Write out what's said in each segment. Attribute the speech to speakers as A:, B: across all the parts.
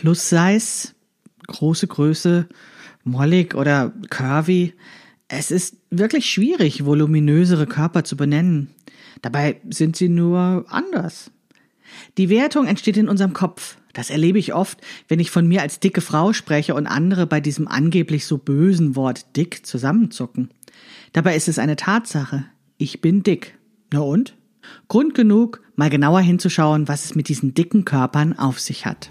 A: Plus-Size, große Größe, mollig oder curvy. Es ist wirklich schwierig, voluminösere Körper zu benennen. Dabei sind sie nur anders. Die Wertung entsteht in unserem Kopf. Das erlebe ich oft, wenn ich von mir als dicke Frau spreche und andere bei diesem angeblich so bösen Wort dick zusammenzucken. Dabei ist es eine Tatsache. Ich bin dick. Na und? Grund genug, mal genauer hinzuschauen, was es mit diesen dicken Körpern auf sich hat.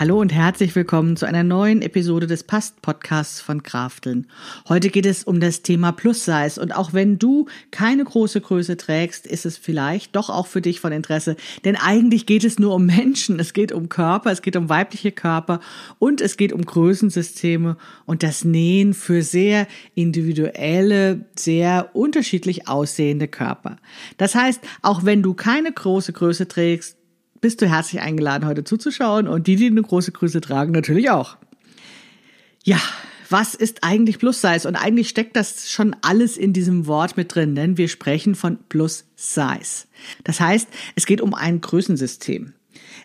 A: Hallo und herzlich willkommen zu einer neuen Episode des Past Podcasts von Krafteln. Heute geht es um das Thema Plus Size und auch wenn du keine große Größe trägst, ist es vielleicht doch auch für dich von Interesse, denn eigentlich geht es nur um Menschen, es geht um Körper, es geht um weibliche Körper und es geht um Größensysteme und das Nähen für sehr individuelle, sehr unterschiedlich aussehende Körper. Das heißt, auch wenn du keine große Größe trägst, bist du herzlich eingeladen, heute zuzuschauen und die, die eine große Größe tragen, natürlich auch. Ja, was ist eigentlich Plus Size? Und eigentlich steckt das schon alles in diesem Wort mit drin, denn wir sprechen von Plus Size. Das heißt, es geht um ein Größensystem.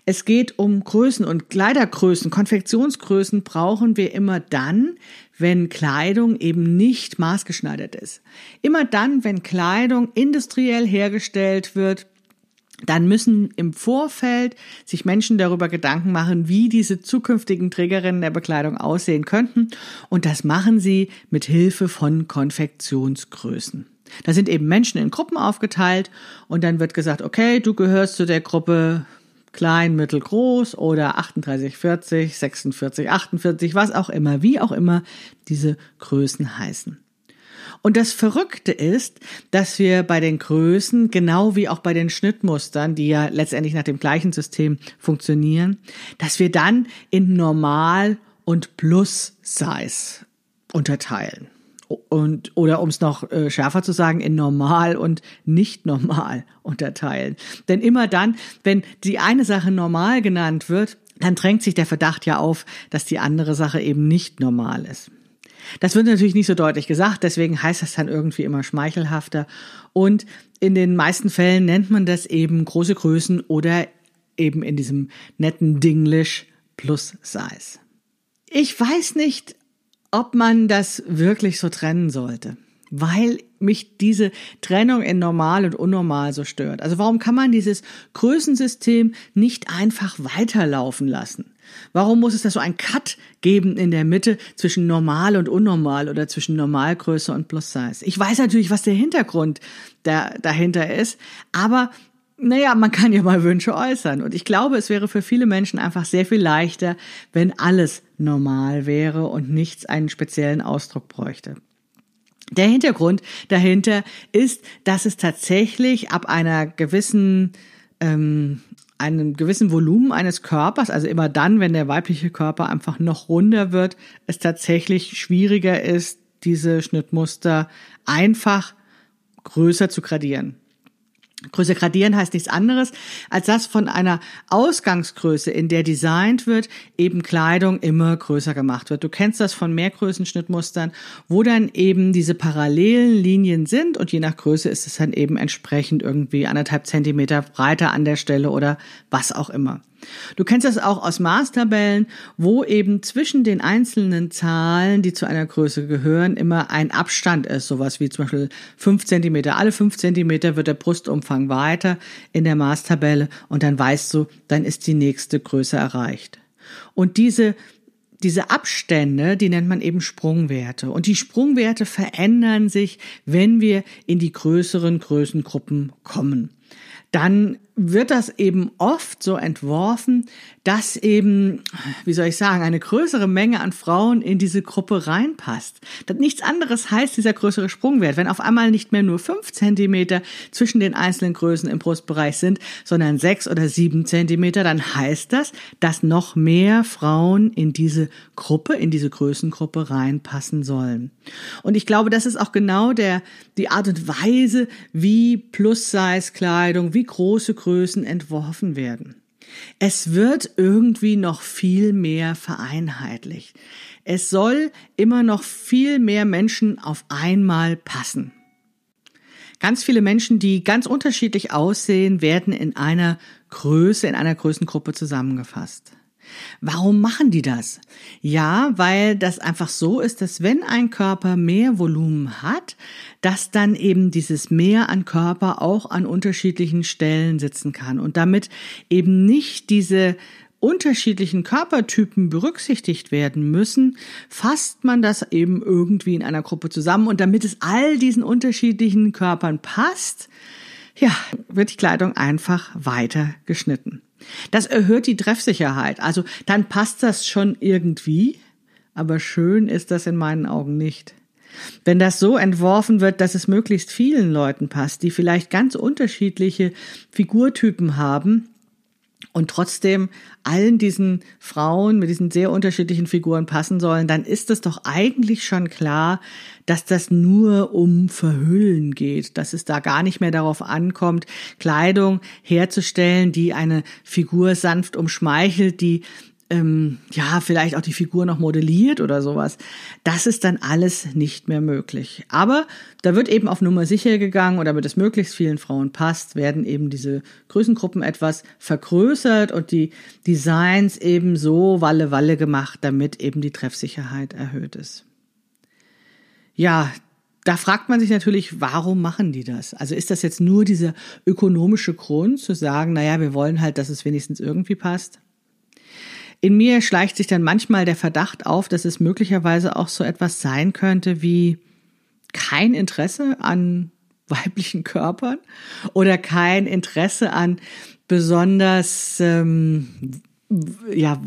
A: Es geht um Größen und Kleidergrößen, Konfektionsgrößen brauchen wir immer dann, wenn Kleidung eben nicht maßgeschneidert ist. Immer dann, wenn Kleidung industriell hergestellt wird, dann müssen im Vorfeld sich Menschen darüber Gedanken machen, wie diese zukünftigen Trägerinnen der Bekleidung aussehen könnten. Und das machen sie mit Hilfe von Konfektionsgrößen. Da sind eben Menschen in Gruppen aufgeteilt und dann wird gesagt, okay, du gehörst zu der Gruppe klein, mittel, groß oder 38, 40, 46, 48, was auch immer, wie auch immer diese Größen heißen. Und das Verrückte ist, dass wir bei den Größen, genau wie auch bei den Schnittmustern, die ja letztendlich nach dem gleichen System funktionieren, dass wir dann in Normal und Plus Size unterteilen. Und, oder um es noch äh, schärfer zu sagen, in normal und nicht normal unterteilen. Denn immer dann, wenn die eine Sache normal genannt wird, dann drängt sich der Verdacht ja auf, dass die andere Sache eben nicht normal ist. Das wird natürlich nicht so deutlich gesagt, deswegen heißt das dann irgendwie immer schmeichelhafter. Und in den meisten Fällen nennt man das eben große Größen oder eben in diesem netten Dinglish plus Size. Ich weiß nicht, ob man das wirklich so trennen sollte weil mich diese Trennung in normal und unnormal so stört. Also warum kann man dieses Größensystem nicht einfach weiterlaufen lassen? Warum muss es da so ein Cut geben in der Mitte zwischen normal und unnormal oder zwischen Normalgröße und Plus Size? Ich weiß natürlich, was der Hintergrund da, dahinter ist, aber naja, man kann ja mal Wünsche äußern. Und ich glaube, es wäre für viele Menschen einfach sehr viel leichter, wenn alles normal wäre und nichts einen speziellen Ausdruck bräuchte. Der Hintergrund dahinter ist, dass es tatsächlich ab einer gewissen ähm, einem gewissen Volumen eines Körpers, also immer dann, wenn der weibliche Körper einfach noch runder wird, es tatsächlich schwieriger ist, diese Schnittmuster einfach größer zu gradieren. Größe gradieren heißt nichts anderes, als dass von einer Ausgangsgröße, in der designt wird, eben Kleidung immer größer gemacht wird. Du kennst das von Mehrgrößenschnittmustern, wo dann eben diese parallelen Linien sind und je nach Größe ist es dann eben entsprechend irgendwie anderthalb Zentimeter breiter an der Stelle oder was auch immer. Du kennst das auch aus Maßtabellen, wo eben zwischen den einzelnen Zahlen, die zu einer Größe gehören, immer ein Abstand ist. Sowas wie zum Beispiel fünf Zentimeter. Alle fünf Zentimeter wird der Brustumfang weiter in der Maßtabelle und dann weißt du, dann ist die nächste Größe erreicht. Und diese diese Abstände, die nennt man eben Sprungwerte. Und die Sprungwerte verändern sich, wenn wir in die größeren Größengruppen kommen. Dann wird das eben oft so entworfen, dass eben, wie soll ich sagen, eine größere Menge an Frauen in diese Gruppe reinpasst. Das nichts anderes heißt dieser größere Sprungwert. Wenn auf einmal nicht mehr nur fünf Zentimeter zwischen den einzelnen Größen im Brustbereich sind, sondern sechs oder sieben Zentimeter, dann heißt das, dass noch mehr Frauen in diese Gruppe, in diese Größengruppe reinpassen sollen. Und ich glaube, das ist auch genau der, die Art und Weise, wie Plus-Size-Kleidung, wie große Größen entworfen werden. Es wird irgendwie noch viel mehr vereinheitlicht. Es soll immer noch viel mehr Menschen auf einmal passen. Ganz viele Menschen, die ganz unterschiedlich aussehen, werden in einer Größe, in einer Größengruppe zusammengefasst. Warum machen die das? Ja, weil das einfach so ist, dass wenn ein Körper mehr Volumen hat, dass dann eben dieses Mehr an Körper auch an unterschiedlichen Stellen sitzen kann und damit eben nicht diese unterschiedlichen Körpertypen berücksichtigt werden müssen, fasst man das eben irgendwie in einer Gruppe zusammen und damit es all diesen unterschiedlichen Körpern passt, ja, wird die Kleidung einfach weiter geschnitten. Das erhöht die Treffsicherheit. Also dann passt das schon irgendwie, aber schön ist das in meinen Augen nicht. Wenn das so entworfen wird, dass es möglichst vielen Leuten passt, die vielleicht ganz unterschiedliche Figurtypen haben, und trotzdem allen diesen Frauen mit diesen sehr unterschiedlichen Figuren passen sollen, dann ist es doch eigentlich schon klar, dass das nur um Verhüllen geht, dass es da gar nicht mehr darauf ankommt, Kleidung herzustellen, die eine Figur sanft umschmeichelt, die ähm, ja, vielleicht auch die Figur noch modelliert oder sowas. Das ist dann alles nicht mehr möglich. Aber da wird eben auf Nummer sicher gegangen und damit es möglichst vielen Frauen passt, werden eben diese Größengruppen etwas vergrößert und die Designs eben so Walle-Walle gemacht, damit eben die Treffsicherheit erhöht ist. Ja, da fragt man sich natürlich, warum machen die das? Also ist das jetzt nur dieser ökonomische Grund zu sagen, naja, wir wollen halt, dass es wenigstens irgendwie passt? In mir schleicht sich dann manchmal der Verdacht auf, dass es möglicherweise auch so etwas sein könnte wie kein Interesse an weiblichen Körpern oder kein Interesse an besonders ähm, ja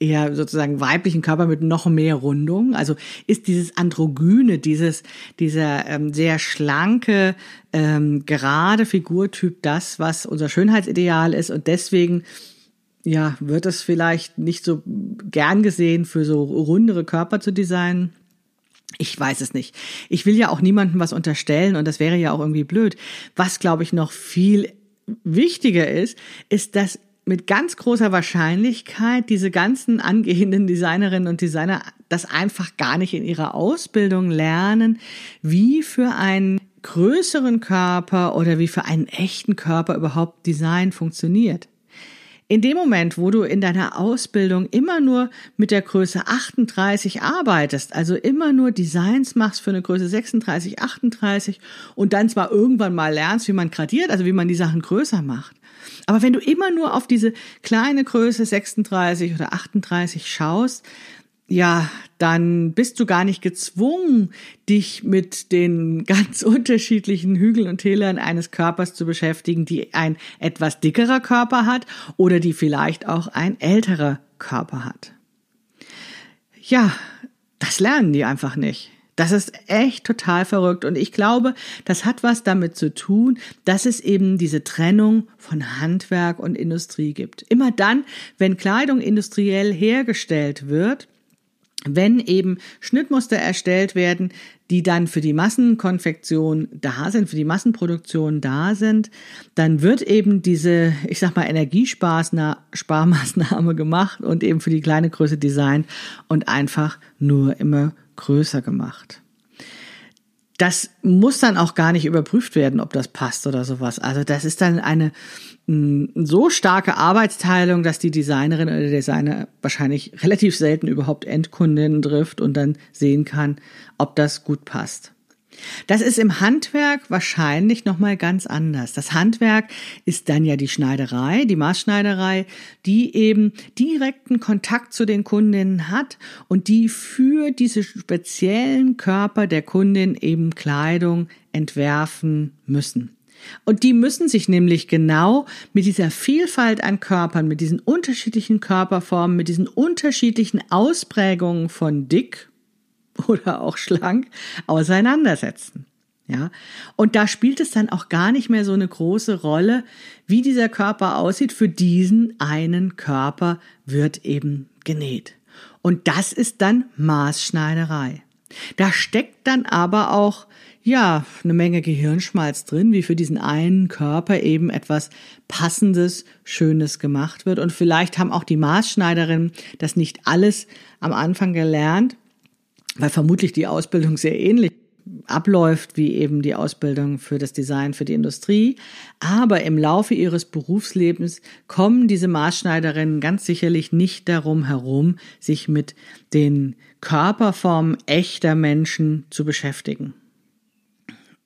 A: eher sozusagen weiblichen Körper mit noch mehr Rundung. Also ist dieses androgyne, dieses dieser ähm, sehr schlanke ähm, gerade Figurtyp das, was unser Schönheitsideal ist und deswegen ja, wird es vielleicht nicht so gern gesehen, für so rundere Körper zu designen? Ich weiß es nicht. Ich will ja auch niemandem was unterstellen und das wäre ja auch irgendwie blöd. Was, glaube ich, noch viel wichtiger ist, ist, dass mit ganz großer Wahrscheinlichkeit diese ganzen angehenden Designerinnen und Designer das einfach gar nicht in ihrer Ausbildung lernen, wie für einen größeren Körper oder wie für einen echten Körper überhaupt Design funktioniert. In dem Moment, wo du in deiner Ausbildung immer nur mit der Größe 38 arbeitest, also immer nur Designs machst für eine Größe 36, 38 und dann zwar irgendwann mal lernst, wie man gradiert, also wie man die Sachen größer macht. Aber wenn du immer nur auf diese kleine Größe 36 oder 38 schaust, ja, dann bist du gar nicht gezwungen, dich mit den ganz unterschiedlichen Hügeln und Tälern eines Körpers zu beschäftigen, die ein etwas dickerer Körper hat oder die vielleicht auch ein älterer Körper hat. Ja, das lernen die einfach nicht. Das ist echt total verrückt. Und ich glaube, das hat was damit zu tun, dass es eben diese Trennung von Handwerk und Industrie gibt. Immer dann, wenn Kleidung industriell hergestellt wird, wenn eben Schnittmuster erstellt werden, die dann für die Massenkonfektion da sind, für die Massenproduktion da sind, dann wird eben diese, ich sag mal, Energiesparmaßnahme gemacht und eben für die kleine Größe designt und einfach nur immer größer gemacht das muss dann auch gar nicht überprüft werden, ob das passt oder sowas. Also das ist dann eine mh, mm, so starke Arbeitsteilung, dass die Designerin oder der Designer wahrscheinlich relativ selten überhaupt Endkundinnen trifft und dann sehen kann, ob das gut passt. Das ist im Handwerk wahrscheinlich nochmal ganz anders. Das Handwerk ist dann ja die Schneiderei, die Maßschneiderei, die eben direkten Kontakt zu den Kundinnen hat und die für diese speziellen Körper der Kundin eben Kleidung entwerfen müssen. Und die müssen sich nämlich genau mit dieser Vielfalt an Körpern, mit diesen unterschiedlichen Körperformen, mit diesen unterschiedlichen Ausprägungen von dick oder auch schlank auseinandersetzen. Ja, und da spielt es dann auch gar nicht mehr so eine große Rolle, wie dieser Körper aussieht. Für diesen einen Körper wird eben genäht. Und das ist dann Maßschneiderei. Da steckt dann aber auch ja, eine Menge Gehirnschmalz drin, wie für diesen einen Körper eben etwas Passendes, Schönes gemacht wird. Und vielleicht haben auch die Maßschneiderinnen das nicht alles am Anfang gelernt, weil vermutlich die Ausbildung sehr ähnlich abläuft wie eben die Ausbildung für das Design für die Industrie. Aber im Laufe ihres Berufslebens kommen diese Maßschneiderinnen ganz sicherlich nicht darum herum, sich mit den Körperformen echter Menschen zu beschäftigen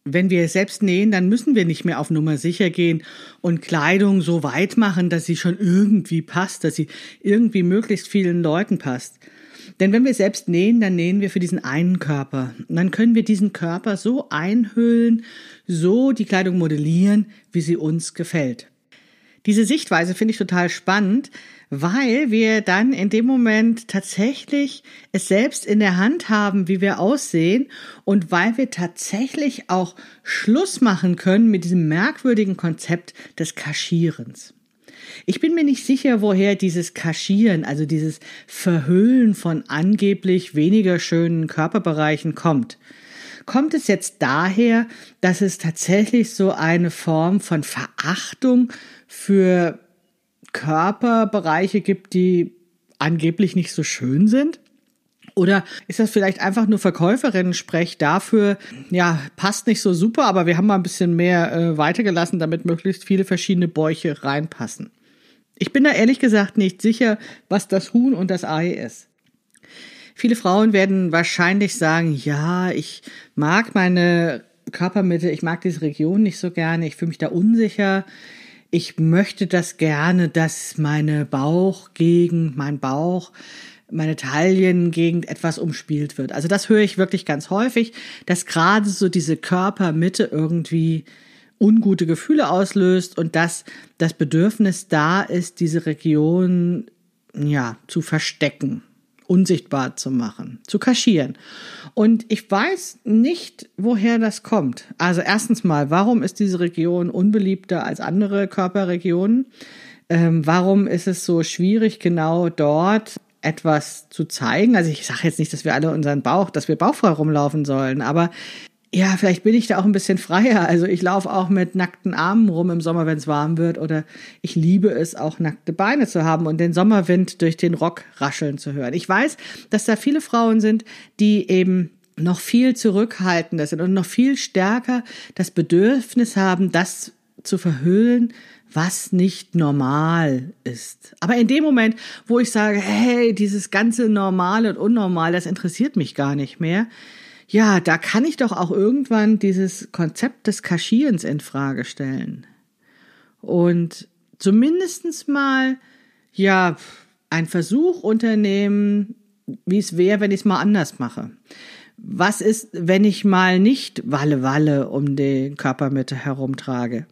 A: wenn wir selbst nähen, dann müssen wir nicht mehr auf Nummer sicher gehen und Kleidung so weit machen, dass sie schon irgendwie passt, dass sie irgendwie möglichst vielen Leuten passt. Denn wenn wir selbst nähen, dann nähen wir für diesen einen Körper. Und dann können wir diesen Körper so einhüllen, so die Kleidung modellieren, wie sie uns gefällt. Diese Sichtweise finde ich total spannend, weil wir dann in dem Moment tatsächlich es selbst in der Hand haben, wie wir aussehen und weil wir tatsächlich auch Schluss machen können mit diesem merkwürdigen Konzept des Kaschierens. Ich bin mir nicht sicher, woher dieses Kaschieren, also dieses Verhüllen von angeblich weniger schönen Körperbereichen kommt. Kommt es jetzt daher, dass es tatsächlich so eine Form von Verachtung für Körperbereiche gibt, die angeblich nicht so schön sind? Oder ist das vielleicht einfach nur Verkäuferinnen-Sprech dafür, ja, passt nicht so super, aber wir haben mal ein bisschen mehr äh, weitergelassen, damit möglichst viele verschiedene Bäuche reinpassen. Ich bin da ehrlich gesagt nicht sicher, was das Huhn und das Ei ist. Viele Frauen werden wahrscheinlich sagen, ja, ich mag meine Körpermitte, ich mag diese Region nicht so gerne, ich fühle mich da unsicher, ich möchte das gerne, dass meine Bauchgegend, mein Bauch, meine Taillengegend etwas umspielt wird. Also das höre ich wirklich ganz häufig, dass gerade so diese Körpermitte irgendwie ungute Gefühle auslöst und dass das Bedürfnis da ist, diese Region ja zu verstecken unsichtbar zu machen, zu kaschieren. Und ich weiß nicht, woher das kommt. Also erstens mal, warum ist diese Region unbeliebter als andere Körperregionen? Ähm, warum ist es so schwierig, genau dort etwas zu zeigen? Also ich sage jetzt nicht, dass wir alle unseren Bauch, dass wir bauchfrei rumlaufen sollen, aber ja, vielleicht bin ich da auch ein bisschen freier. Also ich laufe auch mit nackten Armen rum im Sommer, wenn es warm wird. Oder ich liebe es auch nackte Beine zu haben und den Sommerwind durch den Rock rascheln zu hören. Ich weiß, dass da viele Frauen sind, die eben noch viel zurückhaltender sind und noch viel stärker das Bedürfnis haben, das zu verhüllen, was nicht normal ist. Aber in dem Moment, wo ich sage, hey, dieses ganze Normal und Unnormal, das interessiert mich gar nicht mehr, ja, da kann ich doch auch irgendwann dieses Konzept des Kaschierens in Frage stellen. Und zumindestens mal, ja, ein Versuch unternehmen, wie es wäre, wenn ich es mal anders mache. Was ist, wenn ich mal nicht Walle Walle um den Körpermitte herumtrage?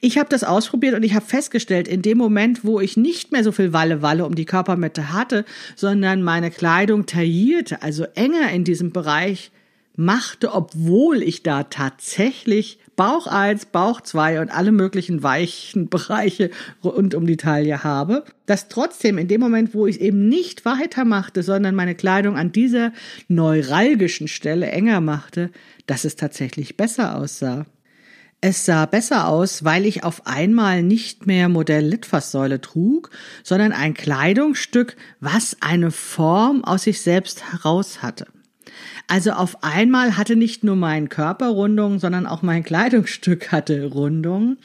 A: Ich habe das ausprobiert und ich habe festgestellt, in dem Moment, wo ich nicht mehr so viel Walle Walle um die Körpermitte hatte, sondern meine Kleidung taillierte, also enger in diesem Bereich machte, obwohl ich da tatsächlich Bauch eins, Bauch zwei und alle möglichen weichen Bereiche rund um die Taille habe, dass trotzdem in dem Moment, wo ich eben nicht weitermachte, sondern meine Kleidung an dieser neuralgischen Stelle enger machte, dass es tatsächlich besser aussah. Es sah besser aus, weil ich auf einmal nicht mehr Modell Litfaßsäule trug, sondern ein Kleidungsstück, was eine Form aus sich selbst heraus hatte. Also auf einmal hatte nicht nur mein Körper Rundung, sondern auch mein Kleidungsstück hatte Rundung.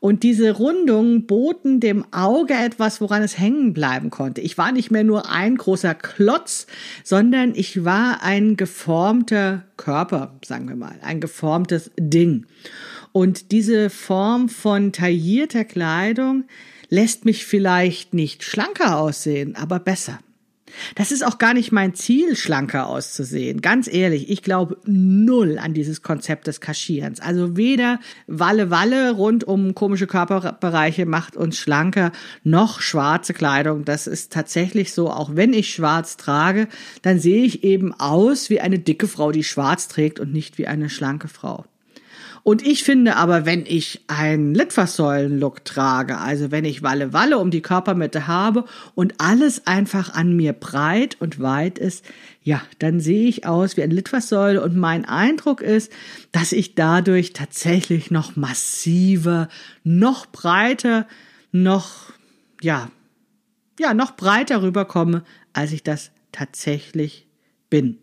A: Und diese Rundungen boten dem Auge etwas, woran es hängen bleiben konnte. Ich war nicht mehr nur ein großer Klotz, sondern ich war ein geformter Körper, sagen wir mal, ein geformtes Ding. Und diese Form von taillierter Kleidung lässt mich vielleicht nicht schlanker aussehen, aber besser. Das ist auch gar nicht mein Ziel, schlanker auszusehen. Ganz ehrlich, ich glaube null an dieses Konzept des Kaschierens. Also weder Walle Walle rund um komische Körperbereiche macht uns schlanker, noch schwarze Kleidung. Das ist tatsächlich so. Auch wenn ich schwarz trage, dann sehe ich eben aus wie eine dicke Frau, die schwarz trägt und nicht wie eine schlanke Frau. Und ich finde aber, wenn ich einen Litfaßsäulen-Look trage, also wenn ich Walle Walle um die Körpermitte habe und alles einfach an mir breit und weit ist, ja, dann sehe ich aus wie eine Litfaßsäule und mein Eindruck ist, dass ich dadurch tatsächlich noch massiver, noch breiter, noch, ja, ja, noch breiter rüberkomme, als ich das tatsächlich bin.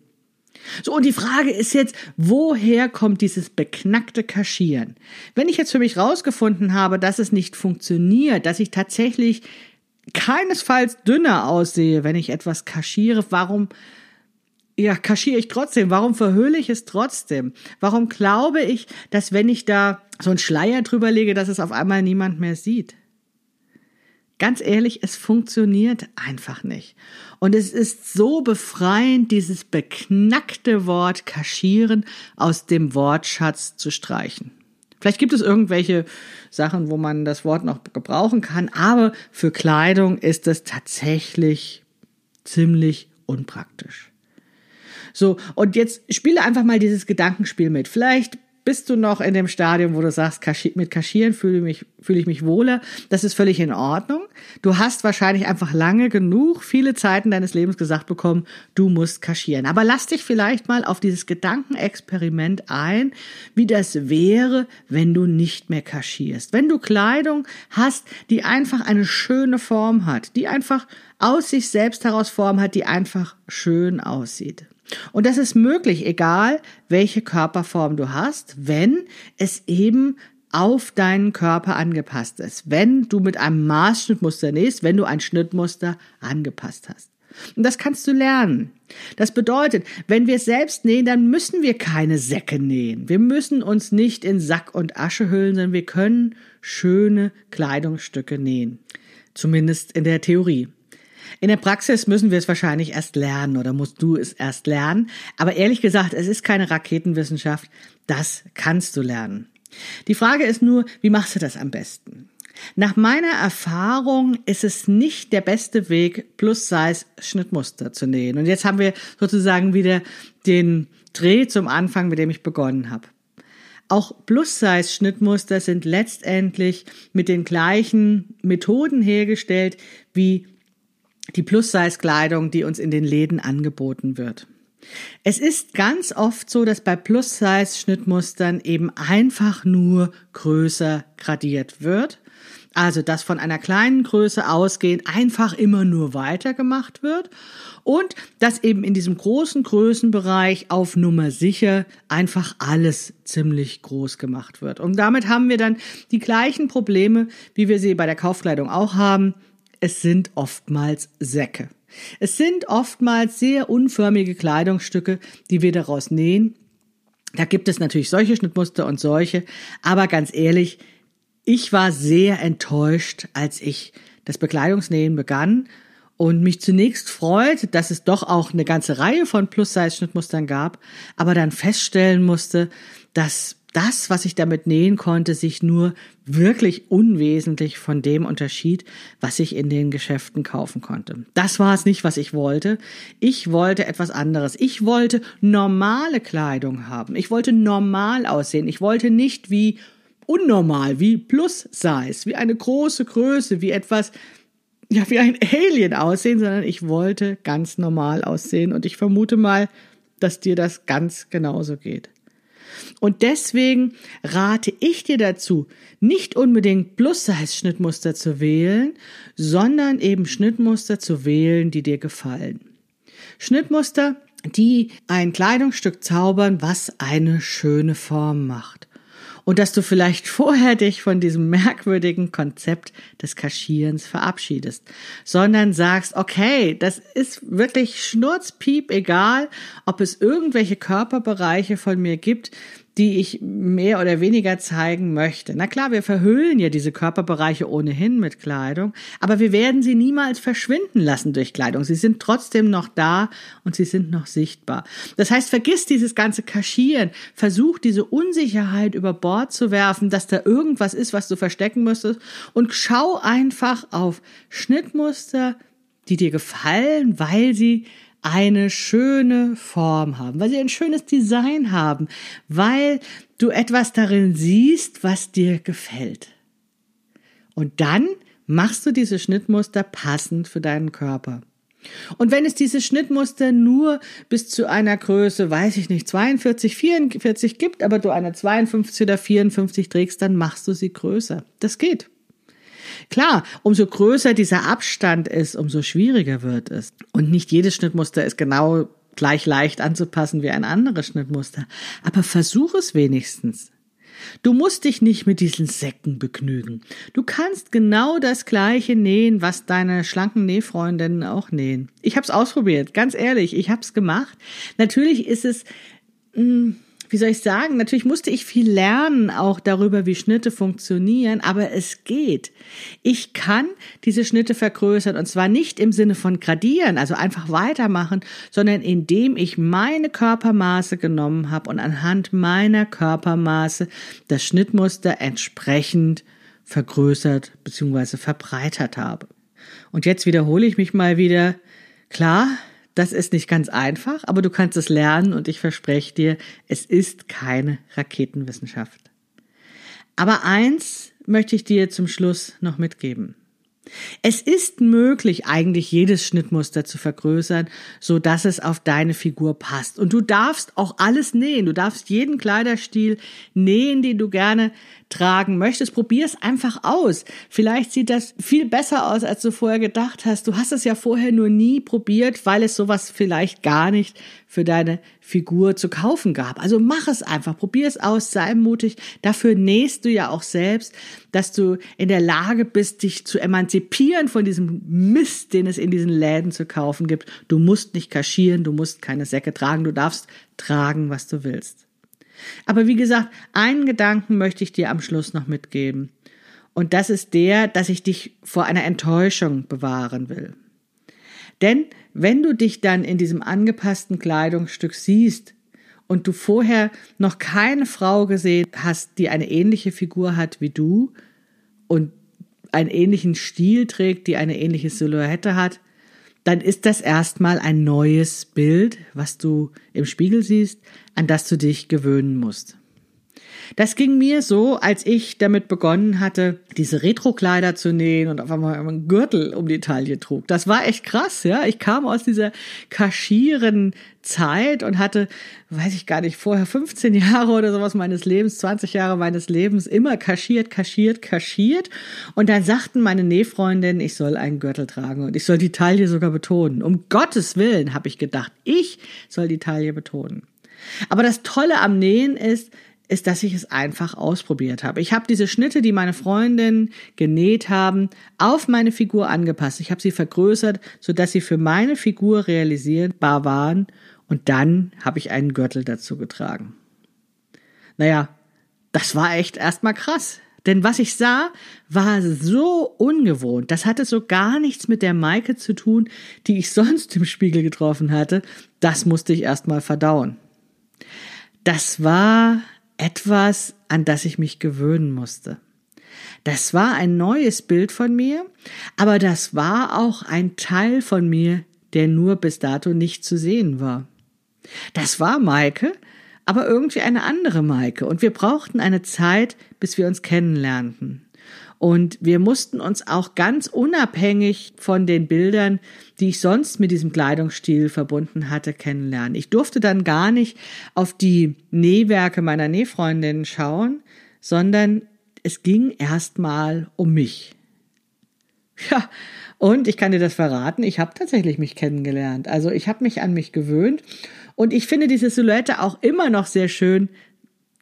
A: So, und die Frage ist jetzt, woher kommt dieses beknackte Kaschieren? Wenn ich jetzt für mich rausgefunden habe, dass es nicht funktioniert, dass ich tatsächlich keinesfalls dünner aussehe, wenn ich etwas kaschiere, warum ja, kaschiere ich trotzdem? Warum verhöhle ich es trotzdem? Warum glaube ich, dass wenn ich da so einen Schleier drüber lege, dass es auf einmal niemand mehr sieht? Ganz ehrlich, es funktioniert einfach nicht. Und es ist so befreiend, dieses beknackte Wort kaschieren aus dem Wortschatz zu streichen. Vielleicht gibt es irgendwelche Sachen, wo man das Wort noch gebrauchen kann, aber für Kleidung ist es tatsächlich ziemlich unpraktisch. So, und jetzt spiele einfach mal dieses Gedankenspiel mit. Vielleicht bist du noch in dem Stadium, wo du sagst, mit Kaschieren fühle, mich, fühle ich mich wohler. Das ist völlig in Ordnung. Du hast wahrscheinlich einfach lange genug, viele Zeiten deines Lebens gesagt bekommen, du musst kaschieren. Aber lass dich vielleicht mal auf dieses Gedankenexperiment ein, wie das wäre, wenn du nicht mehr kaschierst. Wenn du Kleidung hast, die einfach eine schöne Form hat, die einfach aus sich selbst heraus Form hat, die einfach schön aussieht. Und das ist möglich, egal welche Körperform du hast, wenn es eben auf deinen Körper angepasst ist. Wenn du mit einem Maßschnittmuster nähst, wenn du ein Schnittmuster angepasst hast. Und das kannst du lernen. Das bedeutet, wenn wir es selbst nähen, dann müssen wir keine Säcke nähen. Wir müssen uns nicht in Sack und Asche hüllen, sondern wir können schöne Kleidungsstücke nähen. Zumindest in der Theorie. In der Praxis müssen wir es wahrscheinlich erst lernen oder musst du es erst lernen. Aber ehrlich gesagt, es ist keine Raketenwissenschaft. Das kannst du lernen. Die Frage ist nur, wie machst du das am besten? Nach meiner Erfahrung ist es nicht der beste Weg, Plus-Size-Schnittmuster zu nähen. Und jetzt haben wir sozusagen wieder den Dreh zum Anfang, mit dem ich begonnen habe. Auch Plus-Size-Schnittmuster sind letztendlich mit den gleichen Methoden hergestellt wie die Plus-Size-Kleidung, die uns in den Läden angeboten wird. Es ist ganz oft so, dass bei Plus-Size-Schnittmustern eben einfach nur größer gradiert wird. Also, dass von einer kleinen Größe ausgehend einfach immer nur weitergemacht wird und dass eben in diesem großen Größenbereich auf Nummer sicher einfach alles ziemlich groß gemacht wird. Und damit haben wir dann die gleichen Probleme, wie wir sie bei der Kaufkleidung auch haben es sind oftmals Säcke. Es sind oftmals sehr unförmige Kleidungsstücke, die wir daraus nähen. Da gibt es natürlich solche Schnittmuster und solche, aber ganz ehrlich, ich war sehr enttäuscht, als ich das Bekleidungsnähen begann und mich zunächst freut, dass es doch auch eine ganze Reihe von Plus-Size-Schnittmustern gab, aber dann feststellen musste, dass das, was ich damit nähen konnte, sich nur wirklich unwesentlich von dem unterschied, was ich in den Geschäften kaufen konnte. Das war es nicht, was ich wollte. Ich wollte etwas anderes. Ich wollte normale Kleidung haben. Ich wollte normal aussehen. Ich wollte nicht wie unnormal, wie Plus Size, wie eine große Größe, wie etwas, ja, wie ein Alien aussehen, sondern ich wollte ganz normal aussehen. Und ich vermute mal, dass dir das ganz genauso geht. Und deswegen rate ich dir dazu, nicht unbedingt Plus-Size-Schnittmuster zu wählen, sondern eben Schnittmuster zu wählen, die dir gefallen. Schnittmuster, die ein Kleidungsstück zaubern, was eine schöne Form macht und dass du vielleicht vorher dich von diesem merkwürdigen Konzept des Kaschierens verabschiedest, sondern sagst, okay, das ist wirklich schnurzpiep egal, ob es irgendwelche Körperbereiche von mir gibt, die ich mehr oder weniger zeigen möchte. Na klar, wir verhüllen ja diese Körperbereiche ohnehin mit Kleidung, aber wir werden sie niemals verschwinden lassen durch Kleidung. Sie sind trotzdem noch da und sie sind noch sichtbar. Das heißt, vergiss dieses ganze Kaschieren, versuch diese Unsicherheit über Bord zu werfen, dass da irgendwas ist, was du verstecken müsstest und schau einfach auf Schnittmuster, die dir gefallen, weil sie eine schöne Form haben, weil sie ein schönes Design haben, weil du etwas darin siehst, was dir gefällt. Und dann machst du diese Schnittmuster passend für deinen Körper. Und wenn es diese Schnittmuster nur bis zu einer Größe, weiß ich nicht, 42, 44 gibt, aber du eine 52 oder 54 trägst, dann machst du sie größer. Das geht. Klar, umso größer dieser Abstand ist, umso schwieriger wird es. Und nicht jedes Schnittmuster ist genau gleich leicht anzupassen wie ein anderes Schnittmuster. Aber versuch es wenigstens. Du musst dich nicht mit diesen Säcken begnügen. Du kannst genau das gleiche nähen, was deine schlanken Nähfreundinnen auch nähen. Ich habe es ausprobiert, ganz ehrlich, ich habe es gemacht. Natürlich ist es mh, hm, wie soll ich sagen, natürlich musste ich viel lernen auch darüber, wie Schnitte funktionieren, aber es geht. Ich kann diese Schnitte vergrößern und zwar nicht im Sinne von gradieren, also einfach weitermachen, sondern indem ich meine Körpermaße genommen habe und anhand meiner Körpermaße das Schnittmuster entsprechend vergrößert bzw. verbreitert habe. Und jetzt wiederhole ich mich mal wieder. Klar, das ist nicht ganz einfach, aber du kannst es lernen und ich verspreche dir, es ist keine Raketenwissenschaft. Aber eins möchte ich dir zum Schluss noch mitgeben. Es ist möglich, eigentlich jedes Schnittmuster zu vergrößern, so dass es auf deine Figur passt. Und du darfst auch alles nähen. Du darfst jeden Kleiderstil nähen, den du gerne tragen möchtest. Probier es einfach aus. Vielleicht sieht das viel besser aus, als du vorher gedacht hast. Du hast es ja vorher nur nie probiert, weil es sowas vielleicht gar nicht für deine Figur zu kaufen gab. Also mach es einfach, probier es aus, sei mutig. Dafür nähst du ja auch selbst, dass du in der Lage bist, dich zu emanzipieren von diesem Mist, den es in diesen Läden zu kaufen gibt. Du musst nicht kaschieren, du musst keine Säcke tragen, du darfst tragen, was du willst. Aber wie gesagt, einen Gedanken möchte ich dir am Schluss noch mitgeben. Und das ist der, dass ich dich vor einer Enttäuschung bewahren will. Denn wenn du dich dann in diesem angepassten Kleidungsstück siehst und du vorher noch keine Frau gesehen hast, die eine ähnliche Figur hat wie du und einen ähnlichen Stil trägt, die eine ähnliche Silhouette hat, dann ist das erstmal ein neues Bild, was du im Spiegel siehst, an das du dich gewöhnen musst. Das ging mir so, als ich damit begonnen hatte, diese Retro-Kleider zu nähen und auf einmal einen Gürtel um die Taille trug. Das war echt krass, ja. Ich kam aus dieser kaschieren Zeit und hatte, weiß ich gar nicht, vorher 15 Jahre oder sowas meines Lebens, 20 Jahre meines Lebens immer kaschiert, kaschiert, kaschiert. Und dann sagten meine Nähfreundinnen, ich soll einen Gürtel tragen und ich soll die Taille sogar betonen. Um Gottes Willen, habe ich gedacht, ich soll die Taille betonen. Aber das Tolle am Nähen ist, ist, dass ich es einfach ausprobiert habe. Ich habe diese Schnitte, die meine Freundinnen genäht haben, auf meine Figur angepasst. Ich habe sie vergrößert, sodass sie für meine Figur realisierbar waren und dann habe ich einen Gürtel dazu getragen. Naja, das war echt erstmal krass. Denn was ich sah, war so ungewohnt. Das hatte so gar nichts mit der Maike zu tun, die ich sonst im Spiegel getroffen hatte. Das musste ich erstmal verdauen. Das war etwas, an das ich mich gewöhnen musste. Das war ein neues Bild von mir, aber das war auch ein Teil von mir, der nur bis dato nicht zu sehen war. Das war Maike, aber irgendwie eine andere Maike, und wir brauchten eine Zeit, bis wir uns kennenlernten. Und wir mussten uns auch ganz unabhängig von den Bildern, die ich sonst mit diesem Kleidungsstil verbunden hatte, kennenlernen. Ich durfte dann gar nicht auf die Nähwerke meiner Nähfreundinnen schauen, sondern es ging erstmal um mich. Ja, und ich kann dir das verraten, ich habe tatsächlich mich kennengelernt. Also ich habe mich an mich gewöhnt und ich finde diese Silhouette auch immer noch sehr schön,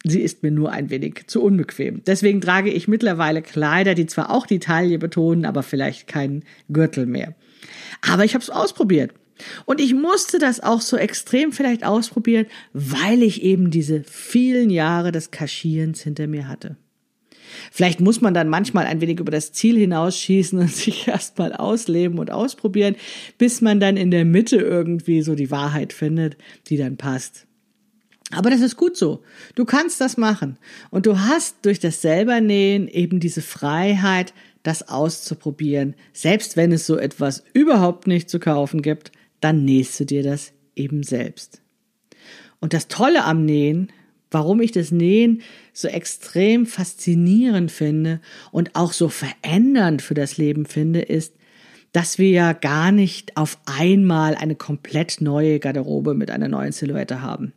A: Sie ist mir nur ein wenig zu unbequem. Deswegen trage ich mittlerweile Kleider, die zwar auch die Taille betonen, aber vielleicht keinen Gürtel mehr. Aber ich habe es ausprobiert. Und ich musste das auch so extrem vielleicht ausprobieren, weil ich eben diese vielen Jahre des Kaschierens hinter mir hatte. Vielleicht muss man dann manchmal ein wenig über das Ziel hinausschießen und sich erstmal ausleben und ausprobieren, bis man dann in der Mitte irgendwie so die Wahrheit findet, die dann passt. Aber das ist gut so. Du kannst das machen. Und du hast durch das Selbernähen eben diese Freiheit, das auszuprobieren. Selbst wenn es so etwas überhaupt nicht zu kaufen gibt, dann nähst du dir das eben selbst. Und das Tolle am Nähen, warum ich das Nähen so extrem faszinierend finde und auch so verändernd für das Leben finde, ist, dass wir ja gar nicht auf einmal eine komplett neue Garderobe mit einer neuen Silhouette haben.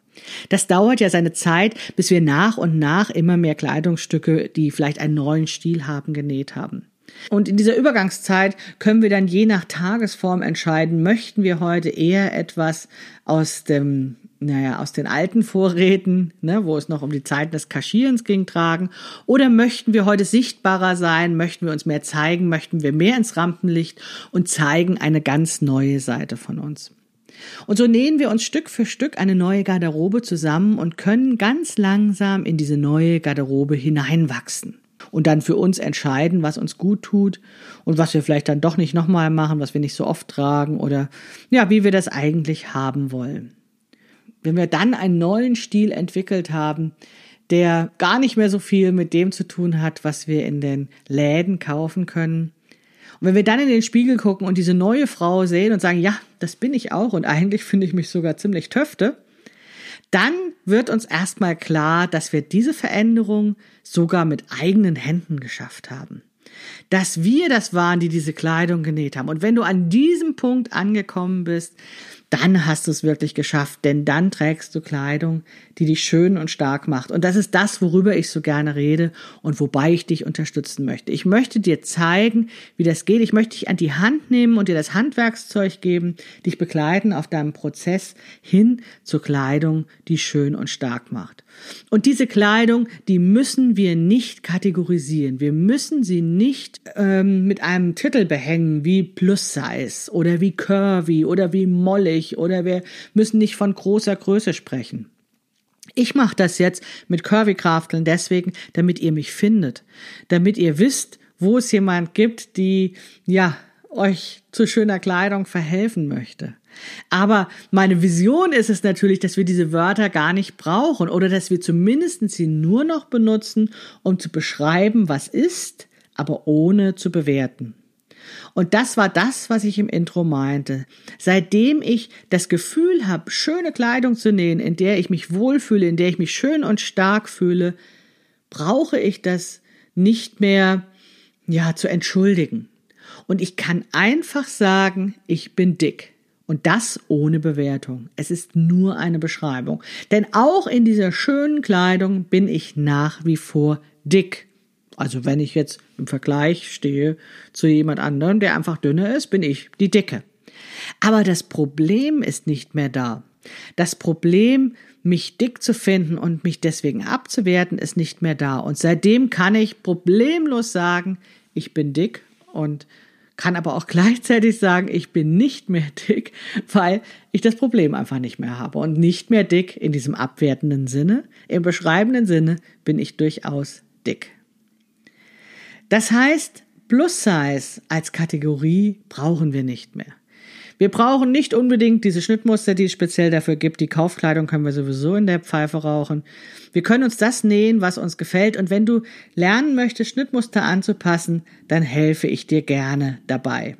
A: Das dauert ja seine Zeit, bis wir nach und nach immer mehr Kleidungsstücke, die vielleicht einen neuen Stil haben, genäht haben. Und in dieser Übergangszeit können wir dann je nach Tagesform entscheiden, möchten wir heute eher etwas aus dem, naja, aus den alten Vorräten, ne, wo es noch um die Zeiten des Kaschierens ging, tragen, oder möchten wir heute sichtbarer sein, möchten wir uns mehr zeigen, möchten wir mehr ins Rampenlicht und zeigen eine ganz neue Seite von uns. Und so nähen wir uns Stück für Stück eine neue Garderobe zusammen und können ganz langsam in diese neue Garderobe hineinwachsen und dann für uns entscheiden, was uns gut tut und was wir vielleicht dann doch nicht nochmal machen, was wir nicht so oft tragen oder ja, wie wir das eigentlich haben wollen. Wenn wir dann einen neuen Stil entwickelt haben, der gar nicht mehr so viel mit dem zu tun hat, was wir in den Läden kaufen können. Und wenn wir dann in den Spiegel gucken und diese neue Frau sehen und sagen, ja, das bin ich auch und eigentlich finde ich mich sogar ziemlich töfte, dann wird uns erstmal klar, dass wir diese Veränderung sogar mit eigenen Händen geschafft haben. Dass wir das waren, die diese Kleidung genäht haben. Und wenn du an diesem Punkt angekommen bist, dann hast du es wirklich geschafft, denn dann trägst du Kleidung, die dich schön und stark macht. Und das ist das, worüber ich so gerne rede und wobei ich dich unterstützen möchte. Ich möchte dir zeigen, wie das geht. Ich möchte dich an die Hand nehmen und dir das Handwerkszeug geben, dich begleiten auf deinem Prozess hin zur Kleidung, die schön und stark macht. Und diese Kleidung, die müssen wir nicht kategorisieren. Wir müssen sie nicht ähm, mit einem Titel behängen wie Plus Size oder wie Curvy oder wie mollig oder wir müssen nicht von großer Größe sprechen. Ich mache das jetzt mit Curvy Krafteln deswegen, damit ihr mich findet, damit ihr wisst, wo es jemand gibt, die ja euch zu schöner Kleidung verhelfen möchte. Aber meine Vision ist es natürlich, dass wir diese Wörter gar nicht brauchen oder dass wir zumindest sie nur noch benutzen, um zu beschreiben, was ist, aber ohne zu bewerten. Und das war das, was ich im Intro meinte. Seitdem ich das Gefühl habe, schöne Kleidung zu nähen, in der ich mich wohlfühle, in der ich mich schön und stark fühle, brauche ich das nicht mehr, ja, zu entschuldigen. Und ich kann einfach sagen, ich bin dick. Und das ohne Bewertung. Es ist nur eine Beschreibung. Denn auch in dieser schönen Kleidung bin ich nach wie vor dick. Also wenn ich jetzt im Vergleich stehe zu jemand anderem, der einfach dünner ist, bin ich die Dicke. Aber das Problem ist nicht mehr da. Das Problem, mich dick zu finden und mich deswegen abzuwerten, ist nicht mehr da. Und seitdem kann ich problemlos sagen, ich bin dick und kann aber auch gleichzeitig sagen, ich bin nicht mehr dick, weil ich das Problem einfach nicht mehr habe. Und nicht mehr dick in diesem abwertenden Sinne. Im beschreibenden Sinne bin ich durchaus dick. Das heißt, Plus Size als Kategorie brauchen wir nicht mehr. Wir brauchen nicht unbedingt diese Schnittmuster, die es speziell dafür gibt. Die Kaufkleidung können wir sowieso in der Pfeife rauchen. Wir können uns das nähen, was uns gefällt. Und wenn du lernen möchtest, Schnittmuster anzupassen, dann helfe ich dir gerne dabei.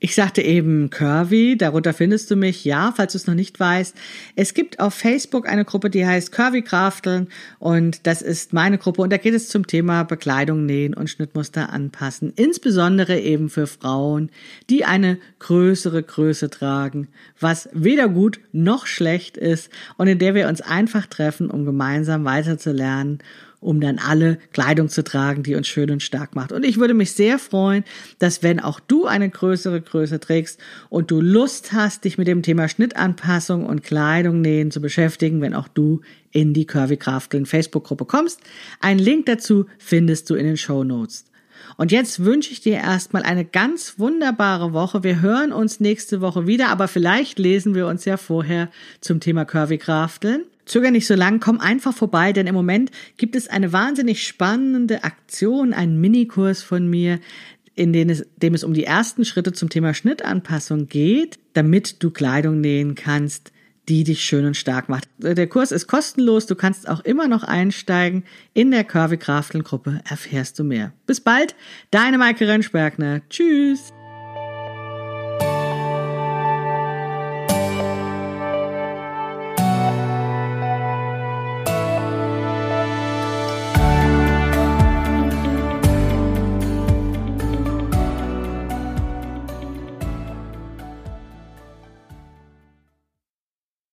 A: Ich sagte eben Curvy, darunter findest du mich, ja, falls du es noch nicht weißt. Es gibt auf Facebook eine Gruppe, die heißt Curvy Krafteln und das ist meine Gruppe und da geht es zum Thema Bekleidung nähen und Schnittmuster anpassen, insbesondere eben für Frauen, die eine größere Größe tragen, was weder gut noch schlecht ist und in der wir uns einfach treffen, um gemeinsam weiterzulernen um dann alle Kleidung zu tragen, die uns schön und stark macht. Und ich würde mich sehr freuen, dass wenn auch du eine größere Größe trägst und du Lust hast, dich mit dem Thema Schnittanpassung und Kleidung nähen zu beschäftigen, wenn auch du in die Curvy Crafteln Facebook-Gruppe kommst. Einen Link dazu findest du in den Show Notes. Und jetzt wünsche ich dir erstmal eine ganz wunderbare Woche. Wir hören uns nächste Woche wieder, aber vielleicht lesen wir uns ja vorher zum Thema Curvy Crafteln. Zöger nicht so lang, komm einfach vorbei, denn im Moment gibt es eine wahnsinnig spannende Aktion, einen Minikurs von mir, in dem es, dem es um die ersten Schritte zum Thema Schnittanpassung geht, damit du Kleidung nähen kannst, die dich schön und stark macht. Der Kurs ist kostenlos, du kannst auch immer noch einsteigen. In der Curvy Crafteln Gruppe erfährst du mehr. Bis bald, deine Maike Rentschbergner. Tschüss.